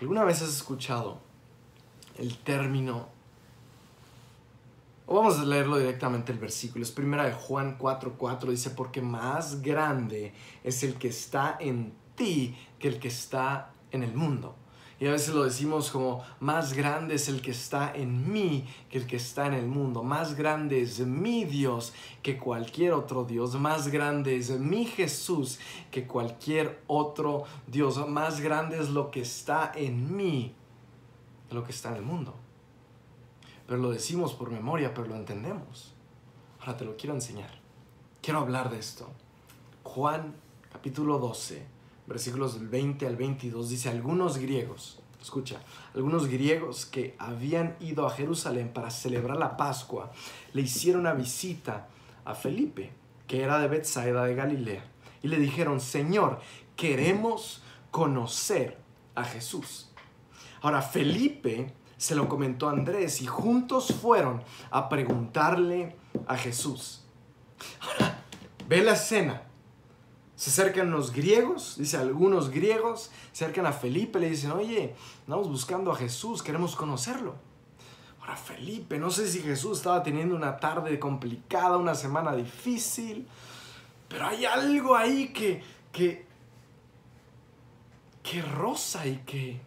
¿Alguna vez has escuchado el término? O vamos a leerlo directamente el versículo. Es primera de Juan 4:4 dice, porque más grande es el que está en ti que el que está en el mundo. Y a veces lo decimos como, más grande es el que está en mí que el que está en el mundo. Más grande es mi Dios que cualquier otro Dios. Más grande es mi Jesús que cualquier otro Dios. Más grande es lo que está en mí que lo que está en el mundo. Pero lo decimos por memoria, pero lo entendemos. Ahora te lo quiero enseñar. Quiero hablar de esto. Juan capítulo 12 versículos del 20 al 22, dice, algunos griegos, escucha, algunos griegos que habían ido a Jerusalén para celebrar la Pascua, le hicieron una visita a Felipe, que era de Bethsaida de Galilea, y le dijeron, Señor, queremos conocer a Jesús. Ahora, Felipe se lo comentó a Andrés y juntos fueron a preguntarle a Jesús. Ahora, ve la escena se acercan los griegos, dice algunos griegos, se acercan a Felipe, le dicen, oye, andamos buscando a Jesús, queremos conocerlo. Ahora Felipe, no sé si Jesús estaba teniendo una tarde complicada, una semana difícil, pero hay algo ahí que, que, que rosa y que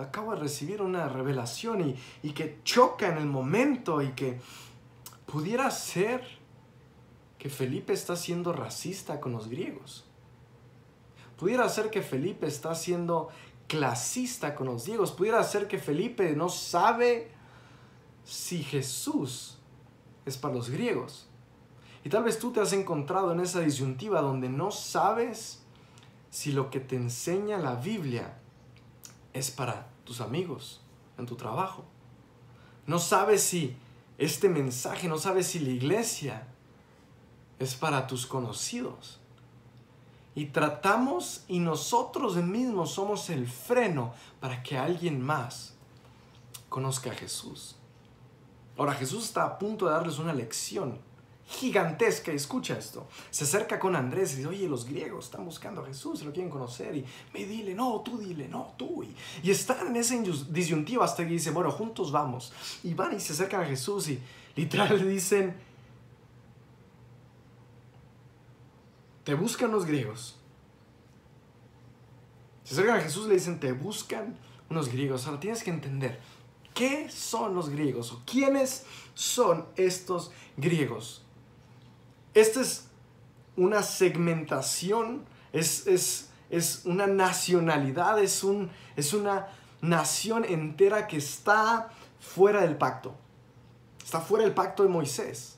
acaba, de recibir una revelación y, y que choca en el momento y que pudiera ser que Felipe está siendo racista con los griegos. Pudiera ser que Felipe está siendo clasista con los griegos. Pudiera ser que Felipe no sabe si Jesús es para los griegos. Y tal vez tú te has encontrado en esa disyuntiva donde no sabes si lo que te enseña la Biblia es para tus amigos, en tu trabajo. No sabes si este mensaje, no sabes si la iglesia es para tus conocidos. Y tratamos y nosotros mismos somos el freno para que alguien más conozca a Jesús. Ahora Jesús está a punto de darles una lección gigantesca. Escucha esto. Se acerca con Andrés y dice, oye, los griegos están buscando a Jesús, lo quieren conocer. Y me dile, no, tú dile, no, tú. Y están en esa disyuntiva hasta que dice, bueno, juntos vamos. Y van y se acercan a Jesús y literal le dicen, Te buscan los griegos. Se acercan a Jesús y le dicen, te buscan unos griegos. Ahora tienes que entender, ¿qué son los griegos? ¿O quiénes son estos griegos? Esta es una segmentación, es, es, una nacionalidad, es, un, es una nación entera que está fuera del pacto. Está fuera del pacto de Moisés.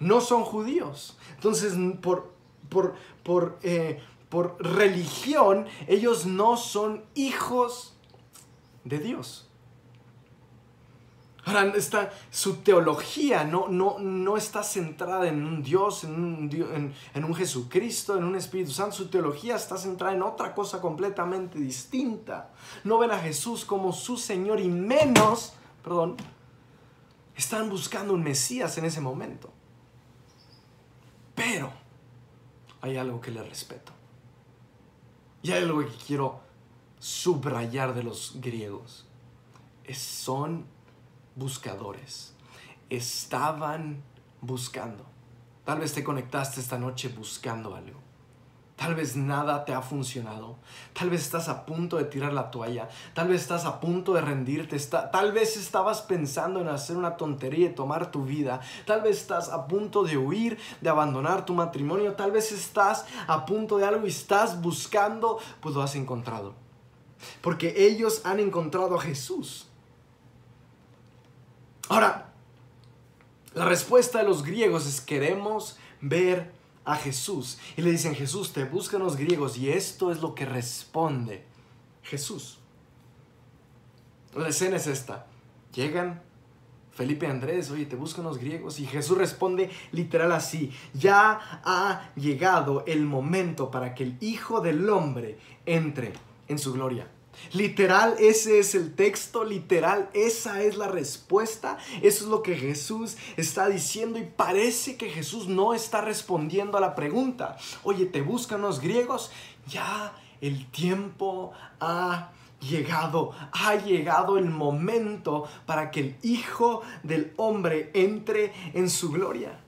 No son judíos. Entonces, por, por, por, eh, por religión, ellos no son hijos de Dios. Ahora, está, su teología no, no, no está centrada en un Dios, en un, en un Jesucristo, en un Espíritu Santo. Su teología está centrada en otra cosa completamente distinta. No ven a Jesús como su Señor y menos, perdón, están buscando un Mesías en ese momento. Pero hay algo que le respeto. Y hay algo que quiero subrayar de los griegos. Es, son buscadores. Estaban buscando. Tal vez te conectaste esta noche buscando algo. Tal vez nada te ha funcionado. Tal vez estás a punto de tirar la toalla. Tal vez estás a punto de rendirte. tal vez estabas pensando en hacer una tontería y tomar tu vida. Tal vez estás a punto de huir, de abandonar tu matrimonio. Tal vez estás a punto de algo y estás buscando, pues lo has encontrado. Porque ellos han encontrado a Jesús. Ahora, la respuesta de los griegos es queremos ver a Jesús y le dicen, Jesús, te buscan los griegos y esto es lo que responde Jesús. La escena es esta. Llegan Felipe Andrés, oye, te buscan los griegos y Jesús responde literal así, ya ha llegado el momento para que el Hijo del Hombre entre en su gloria. Literal, ese es el texto, literal, esa es la respuesta, eso es lo que Jesús está diciendo y parece que Jesús no está respondiendo a la pregunta. Oye, ¿te buscan los griegos? Ya el tiempo ha llegado, ha llegado el momento para que el Hijo del Hombre entre en su gloria.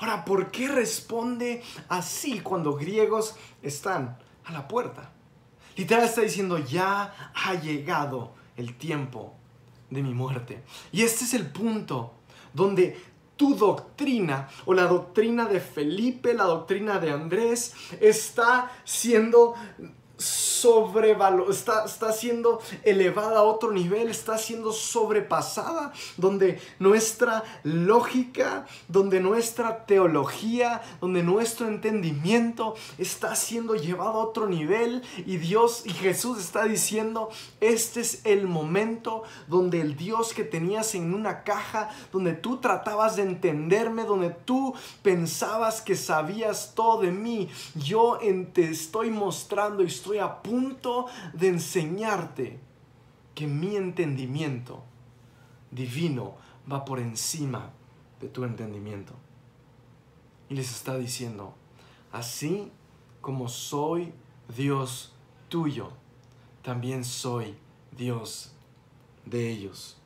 Ahora, ¿por qué responde así cuando griegos están a la puerta? Literal está diciendo, ya ha llegado el tiempo de mi muerte. Y este es el punto donde tu doctrina o la doctrina de Felipe, la doctrina de Andrés, está siendo está, está siendo elevada a otro nivel, está siendo sobrepasada, donde nuestra lógica, donde nuestra teología, donde nuestro entendimiento está siendo llevado a otro nivel y Dios y Jesús está diciendo, este es el momento donde el Dios que tenías en una caja, donde tú tratabas de entenderme, donde tú pensabas que sabías todo de mí, yo te estoy mostrando y estoy a punto de enseñarte que mi entendimiento divino va por encima de tu entendimiento. Y les está diciendo, así como soy Dios tuyo, también soy Dios de ellos.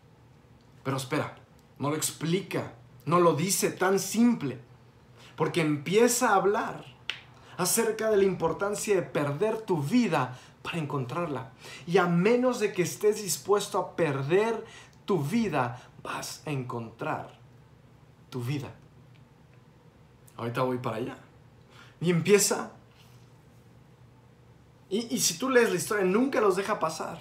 Pero espera, no lo explica, no lo dice tan simple, porque empieza a hablar acerca de la importancia de perder tu vida para encontrarla. Y a menos de que estés dispuesto a perder tu vida, vas a encontrar tu vida. Ahorita voy para allá. Y empieza. Y, si tú lees la historia, nunca los deja pasar.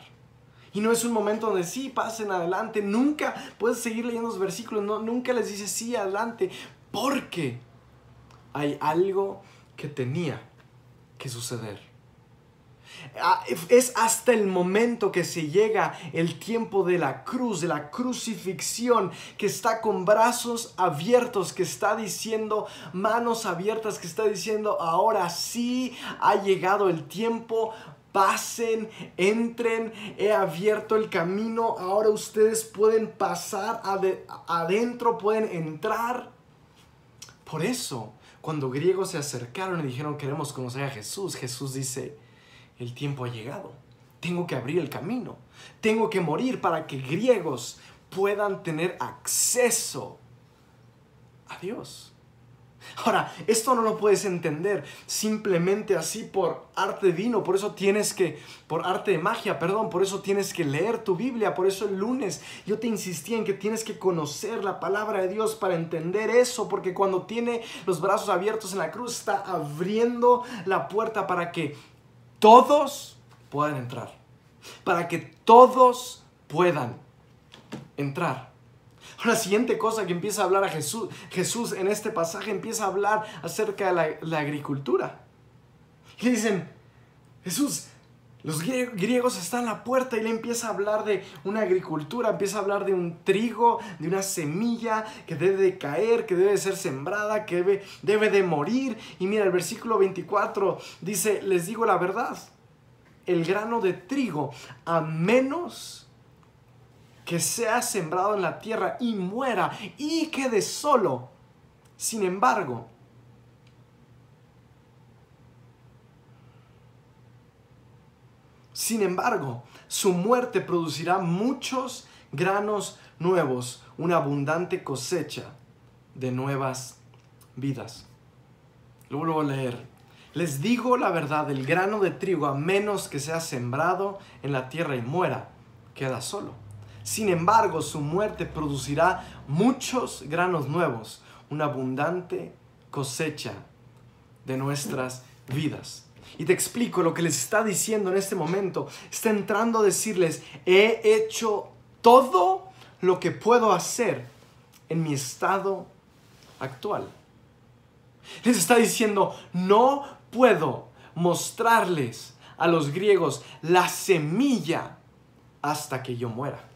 Y no es un momento donde sí, pasen adelante. Nunca puedes seguir leyendo los versículos. No, nunca les dice sí, adelante. Porque hay algo que tenía que suceder. Ah, es hasta el momento que se llega el tiempo de la cruz, de la crucifixión, que está con brazos abiertos, que está diciendo, manos abiertas, que está diciendo, ahora sí ha llegado el tiempo, pasen, entren, he abierto el camino, ahora ustedes pueden pasar adentro, pueden entrar. Por eso cuando griegos se acercaron y dijeron queremos conocer a Jesús, Jesús dice, el tiempo ha llegado, tengo que abrir el camino, tengo que morir para que griegos puedan tener acceso a Dios. Ahora, esto no lo puedes entender simplemente así por arte divino, por eso tienes que, por arte de magia, perdón, por eso tienes que leer tu Biblia, por eso el lunes yo te insistí en que tienes que conocer la palabra de Dios para entender eso, porque cuando tiene los brazos abiertos en la cruz está abriendo la puerta para que todos puedan entrar, para que todos puedan entrar. La siguiente cosa que empieza a hablar a Jesús, Jesús en este pasaje empieza a hablar acerca de la, agricultura. Y dicen, Jesús, los griegos están a la puerta y le empieza a hablar de una agricultura, empieza a hablar de un trigo, de una semilla que debe de caer, que debe de ser sembrada, que debe, debe de morir. Y mira, el versículo 24 dice, les digo la verdad, el grano de trigo, a menos que sea sembrado en la tierra y muera y quede solo. Sin embargo, sin embargo, su muerte producirá muchos granos nuevos, una abundante cosecha de nuevas vidas. Lo vuelvo a leer. Les digo la verdad, el grano de trigo, a menos que sea sembrado en la tierra y muera, queda solo sin embargo, su muerte producirá muchos granos nuevos, una abundante cosecha de nuestras vidas. Y te explico lo que les está diciendo en este momento. Está entrando a decirles, he hecho todo lo que puedo hacer en mi estado actual. Les está diciendo, no puedo mostrarles a los griegos la semilla hasta que yo muera.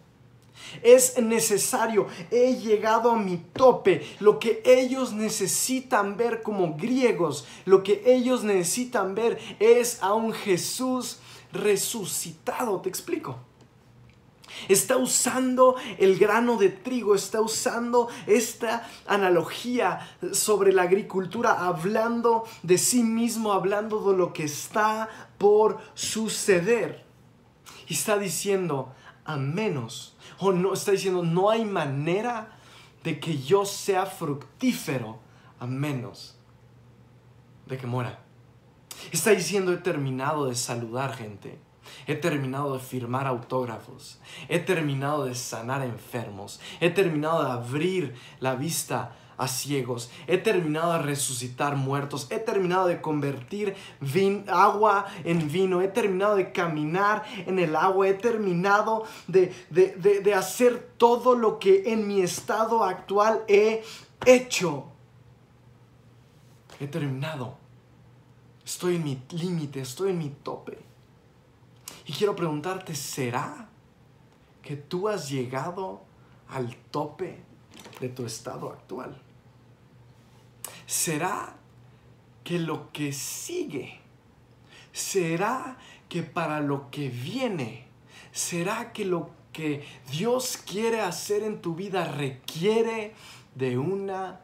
Es necesario, he llegado a mi tope. Lo que ellos necesitan ver como griegos, lo que ellos necesitan ver es a un Jesús resucitado. Te explico. Está usando el grano de trigo, está usando esta analogía sobre la agricultura, hablando de sí mismo, hablando de lo que está por suceder. Y está diciendo, a menos, o no, está diciendo, no hay manera de que yo sea fructífero, a menos de que muera. Está diciendo, he terminado de saludar gente. He terminado de firmar autógrafos. He terminado de sanar enfermos. He terminado de abrir la vista a ciegos. He terminado de resucitar muertos. He terminado de convertir agua en vino. He terminado de caminar en el agua. He terminado de, de hacer todo lo que en mi estado actual he hecho. He terminado. Estoy en mi límite, estoy en mi tope. Y quiero preguntarte, ¿será que tú has llegado al tope de tu estado actual? ¿Será que lo que sigue, será que para lo que viene, será que lo que Dios quiere hacer en tu vida requiere de una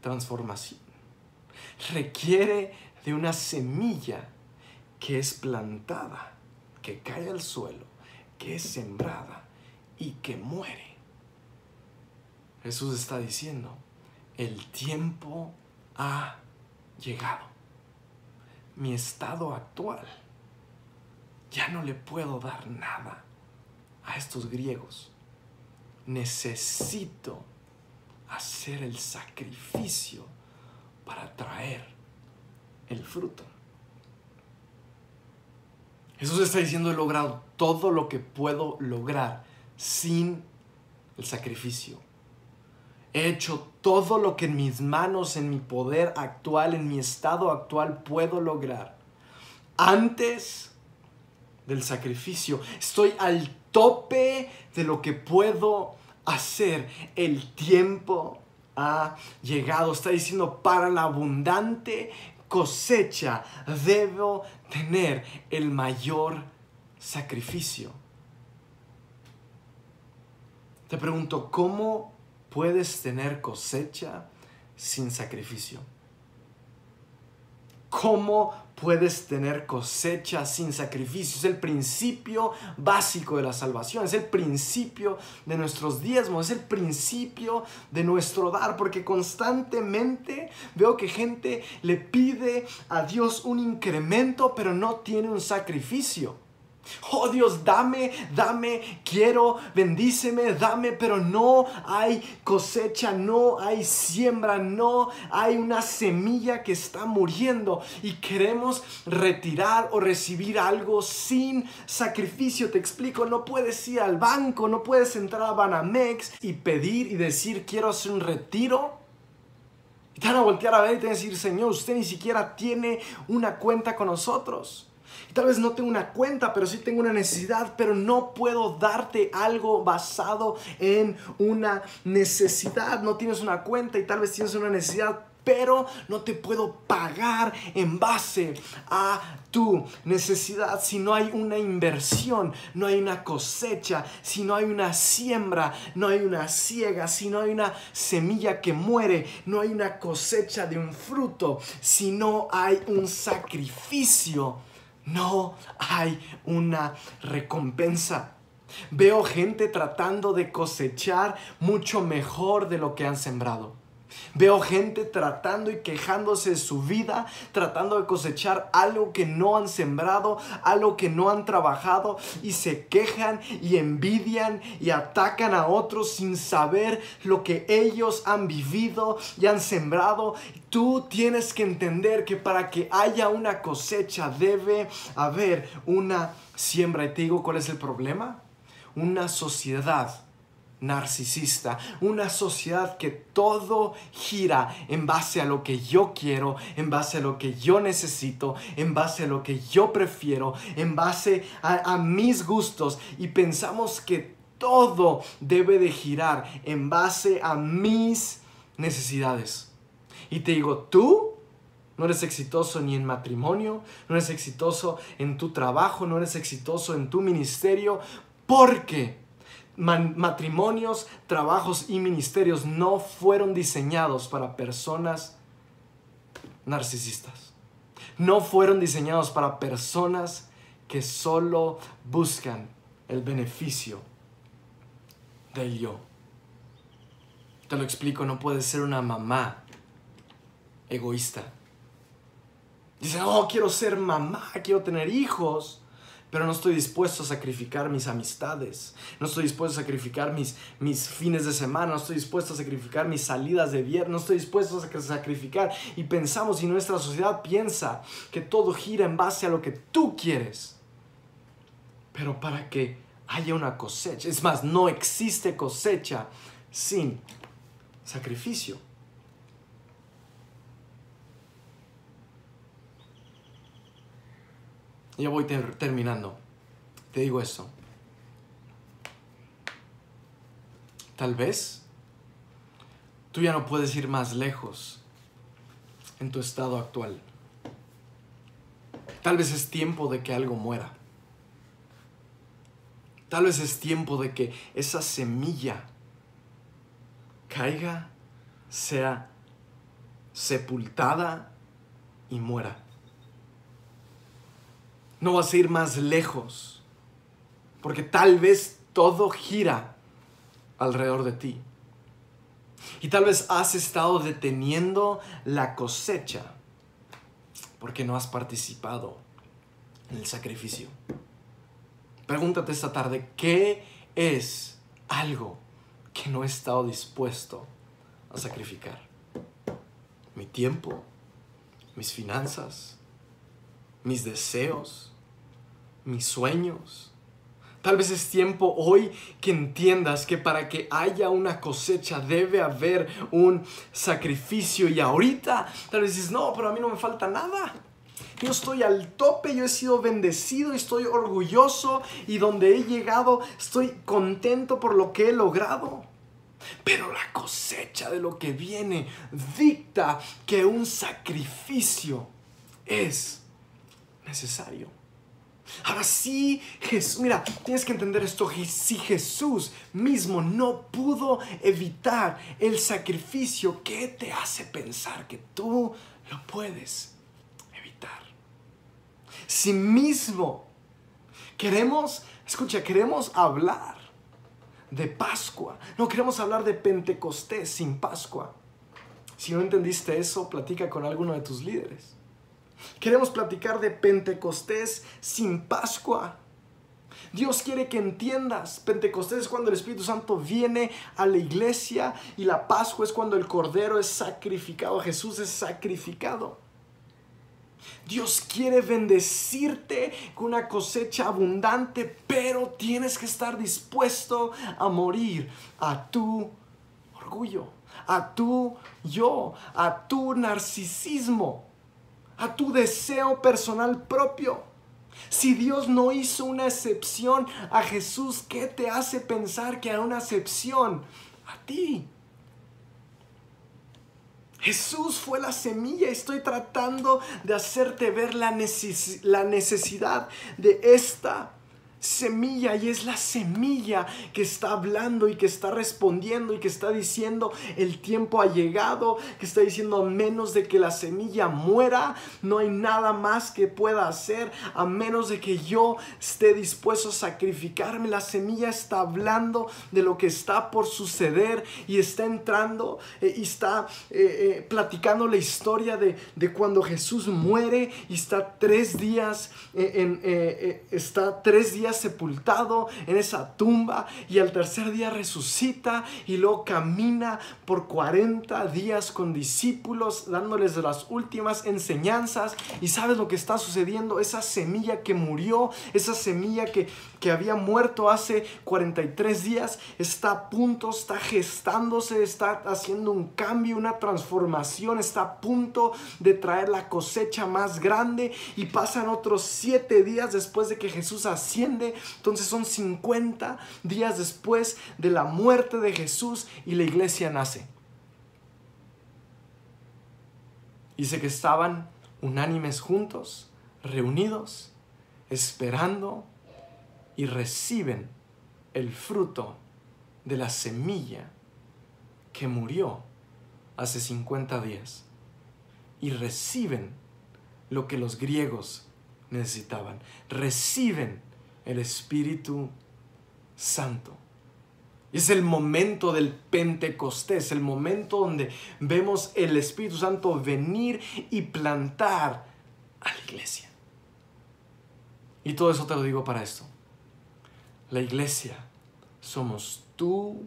transformación? Requiere de una semilla que es plantada que cae al suelo, que es sembrada y que muere. Jesús está diciendo, el tiempo ha llegado. Mi estado actual, ya no le puedo dar nada a estos griegos. Necesito hacer el sacrificio para traer el fruto. Jesús está diciendo, he logrado todo lo que puedo lograr sin el sacrificio. He hecho todo lo que en mis manos, en mi poder actual, en mi estado actual puedo lograr. Antes del sacrificio, estoy al tope de lo que puedo hacer. El tiempo ha llegado. Está diciendo, para la abundante cosecha debo tener el mayor sacrificio. Te pregunto, ¿cómo puedes tener cosecha sin sacrificio? ¿Cómo puedes tener cosecha sin sacrificio? Es el principio básico de la salvación, es el principio de nuestros diezmos, es el principio de nuestro dar, porque constantemente veo que gente le pide a Dios un incremento, pero no tiene un sacrificio. Oh Dios, dame, dame, quiero, bendíceme, dame, pero no hay cosecha, no hay siembra, no hay una semilla que está muriendo y queremos retirar o recibir algo sin sacrificio. Te explico, no puedes ir al banco, no puedes entrar a Banamex y pedir y decir quiero hacer un retiro. Y te van a voltear a ver y te van a decir, Señor, usted ni siquiera tiene una cuenta con nosotros tal vez no tengo una cuenta, pero sí tengo una necesidad, pero no puedo darte algo basado en una necesidad. No tienes una cuenta y tal vez tienes una necesidad, pero no te puedo pagar en base a tu necesidad. Si no hay una inversión, no hay una cosecha, si no hay una siembra, no hay una siega, si no hay una semilla que muere, no hay una cosecha de un fruto, si no hay un sacrificio no hay una recompensa. Veo gente tratando de cosechar mucho mejor de lo que han sembrado. Veo gente tratando y quejándose de su vida, tratando de cosechar algo que no han sembrado, algo que no han trabajado y se quejan y envidian y atacan a otros sin saber lo que ellos han vivido y han sembrado. Tú tienes que entender que para que haya una cosecha debe haber una siembra. Y te digo, ¿cuál es el problema? Una sociedad narcisista, una sociedad que todo gira en base a lo que yo quiero, en base a lo que yo necesito, en base a lo que yo prefiero, en base a, mis gustos. Y pensamos que todo debe de girar en base a mis necesidades. Y te digo, tú no eres exitoso ni en matrimonio, no eres exitoso en tu trabajo, no eres exitoso en tu ministerio, porque matrimonios, trabajos y ministerios no fueron diseñados para personas narcisistas. No fueron diseñados para personas que solo buscan el beneficio del yo. Te lo explico, no puedes ser una mamá egoísta. Dice, oh, quiero ser mamá, quiero tener hijos pero no estoy dispuesto a sacrificar mis amistades, no estoy dispuesto a sacrificar mis, mis fines de semana, no estoy dispuesto a sacrificar mis salidas de viernes, no estoy dispuesto a sacrificar. Y pensamos y nuestra sociedad piensa que todo gira en base a lo que tú quieres. Pero para que haya una cosecha, es más, no existe cosecha sin sacrificio. Ya voy terminando. Te digo eso. Tal vez tú ya no puedes ir más lejos en tu estado actual. Tal vez es tiempo de que algo muera. Tal vez es tiempo de que esa semilla caiga, sea sepultada y muera no vas a ir más lejos, porque tal vez todo gira alrededor de ti. Y tal vez has estado deteniendo la cosecha porque no has participado en el sacrificio. Pregúntate esta tarde, ¿qué es algo que no he estado dispuesto a sacrificar? Mi tiempo, mis finanzas, mis deseos, mis sueños. Tal vez es tiempo hoy que entiendas que para que haya una cosecha debe haber un sacrificio y ahorita tal vez dices, no, pero a mí no me falta nada. Yo estoy al tope, yo he sido bendecido, estoy orgulloso y donde he llegado estoy contento por lo que he logrado. Pero la cosecha de lo que viene dicta que un sacrificio es necesario. Ahora sí, Jesús, mira, tienes que entender esto. Si Jesús mismo no pudo evitar el sacrificio, ¿qué te hace pensar que tú lo puedes evitar? Si mismo queremos, escucha, queremos hablar de Pascua, no queremos hablar de Pentecostés sin Pascua. Si no entendiste eso, platica con alguno de tus líderes. Queremos platicar de Pentecostés sin Pascua. Dios quiere que entiendas, Pentecostés es cuando el Espíritu Santo viene a la iglesia y la Pascua es cuando el Cordero es sacrificado, Jesús es sacrificado. Dios quiere bendecirte con una cosecha abundante, pero tienes que estar dispuesto a morir a tu orgullo, a tu yo, a tu narcisismo a tu deseo personal propio. Si Dios no hizo una excepción a Jesús, ¿qué te hace pensar que hará una excepción a ti? Jesús fue la semilla. Estoy tratando de hacerte ver la, necesidad de esta semilla y es la semilla que está hablando y que está respondiendo y que está diciendo el tiempo ha llegado, que está diciendo a menos de que la semilla muera, no hay nada más que pueda hacer, a menos de que yo esté dispuesto a sacrificarme. La semilla está hablando de lo que está por suceder y está entrando eh, y está eh, eh, platicando la historia de, de, cuando Jesús muere y está tres días en, está tres días sepultado en esa tumba y al tercer día resucita y luego camina por 40 días con discípulos dándoles las últimas enseñanzas. Y sabes lo que está sucediendo, esa semilla que murió, esa semilla que, que había muerto hace 43 días, está a punto, está gestándose, está haciendo un cambio, una transformación, está a punto de traer la cosecha más grande. Y pasan otros 7 días después de que Jesús asciende entonces son 50 días después de la muerte de Jesús y la iglesia nace. Dice que estaban unánimes juntos, reunidos, esperando y reciben el fruto de la semilla que murió hace 50 días y reciben lo que los griegos necesitaban. Reciben el Espíritu Santo. Es el momento del Pentecostés, el momento donde vemos el Espíritu Santo venir y plantar a la iglesia. Y todo eso te lo digo para esto. La iglesia somos tú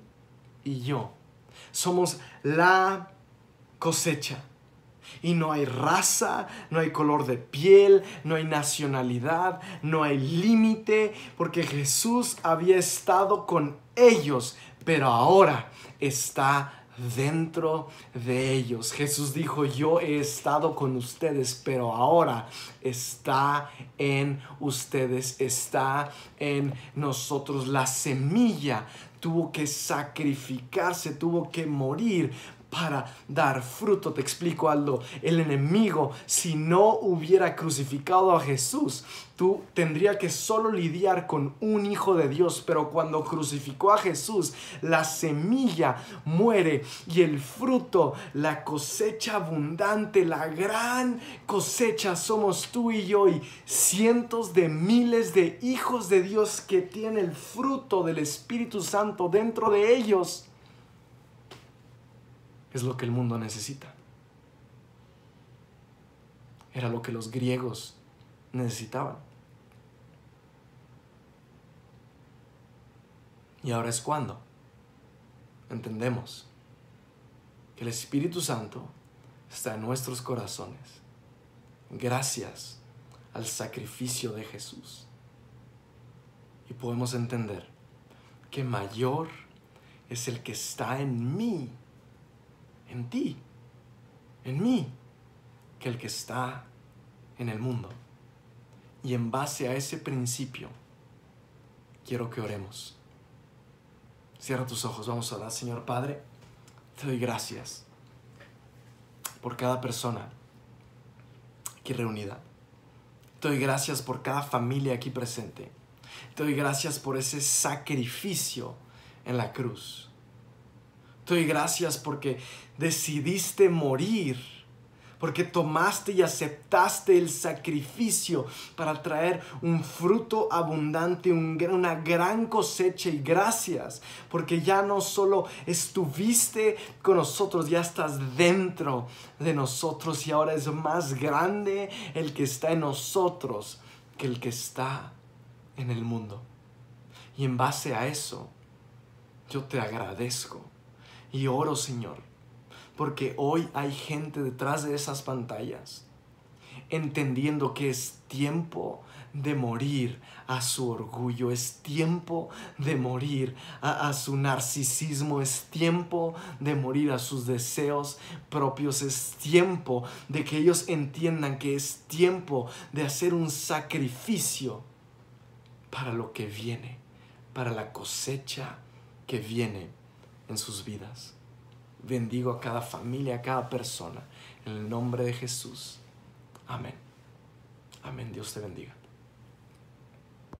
y yo. Somos la cosecha. Y no hay raza, no hay color de piel, no hay nacionalidad, no hay límite, porque Jesús había estado con ellos, pero ahora está dentro de ellos. Jesús dijo, yo he estado con ustedes, pero ahora está en ustedes, está en nosotros. La semilla tuvo que sacrificarse, tuvo que morir para dar fruto. Te explico algo. El enemigo, si no hubiera crucificado a Jesús, tú tendría que solo lidiar con un hijo de Dios. Pero cuando crucificó a Jesús, la semilla muere y el fruto, la cosecha abundante, la gran cosecha somos tú y yo y cientos de miles de hijos de Dios que tienen el fruto del Espíritu Santo dentro de ellos es lo que el mundo necesita. Era lo que los griegos necesitaban. Y ahora es cuando entendemos que el Espíritu Santo está en nuestros corazones gracias al sacrificio de Jesús. Y podemos entender que mayor es el que está en mí en ti, en mí, que el que está en el mundo. Y en base a ese principio, quiero que oremos. Cierra tus ojos, vamos a orar. Señor Padre, te doy gracias por cada persona aquí reunida. Te doy gracias por cada familia aquí presente. Te doy gracias por ese sacrificio en la cruz. Te doy gracias porque decidiste morir, porque tomaste y aceptaste el sacrificio para traer un fruto abundante, una gran cosecha y gracias, porque ya no solo estuviste con nosotros, ya estás dentro de nosotros y ahora es más grande el que está en nosotros que el que está en el mundo. Y en base a eso, yo te agradezco y oro, Señor, porque hoy hay gente detrás de esas pantallas entendiendo que es tiempo de morir a su orgullo, es tiempo de morir a, su narcisismo, es tiempo de morir a sus deseos propios, es tiempo de que ellos entiendan que es tiempo de hacer un sacrificio para lo que viene, para la cosecha que viene en sus vidas. Bendigo a cada familia, a cada persona. En el nombre de Jesús. Amén. Amén. Dios te bendiga.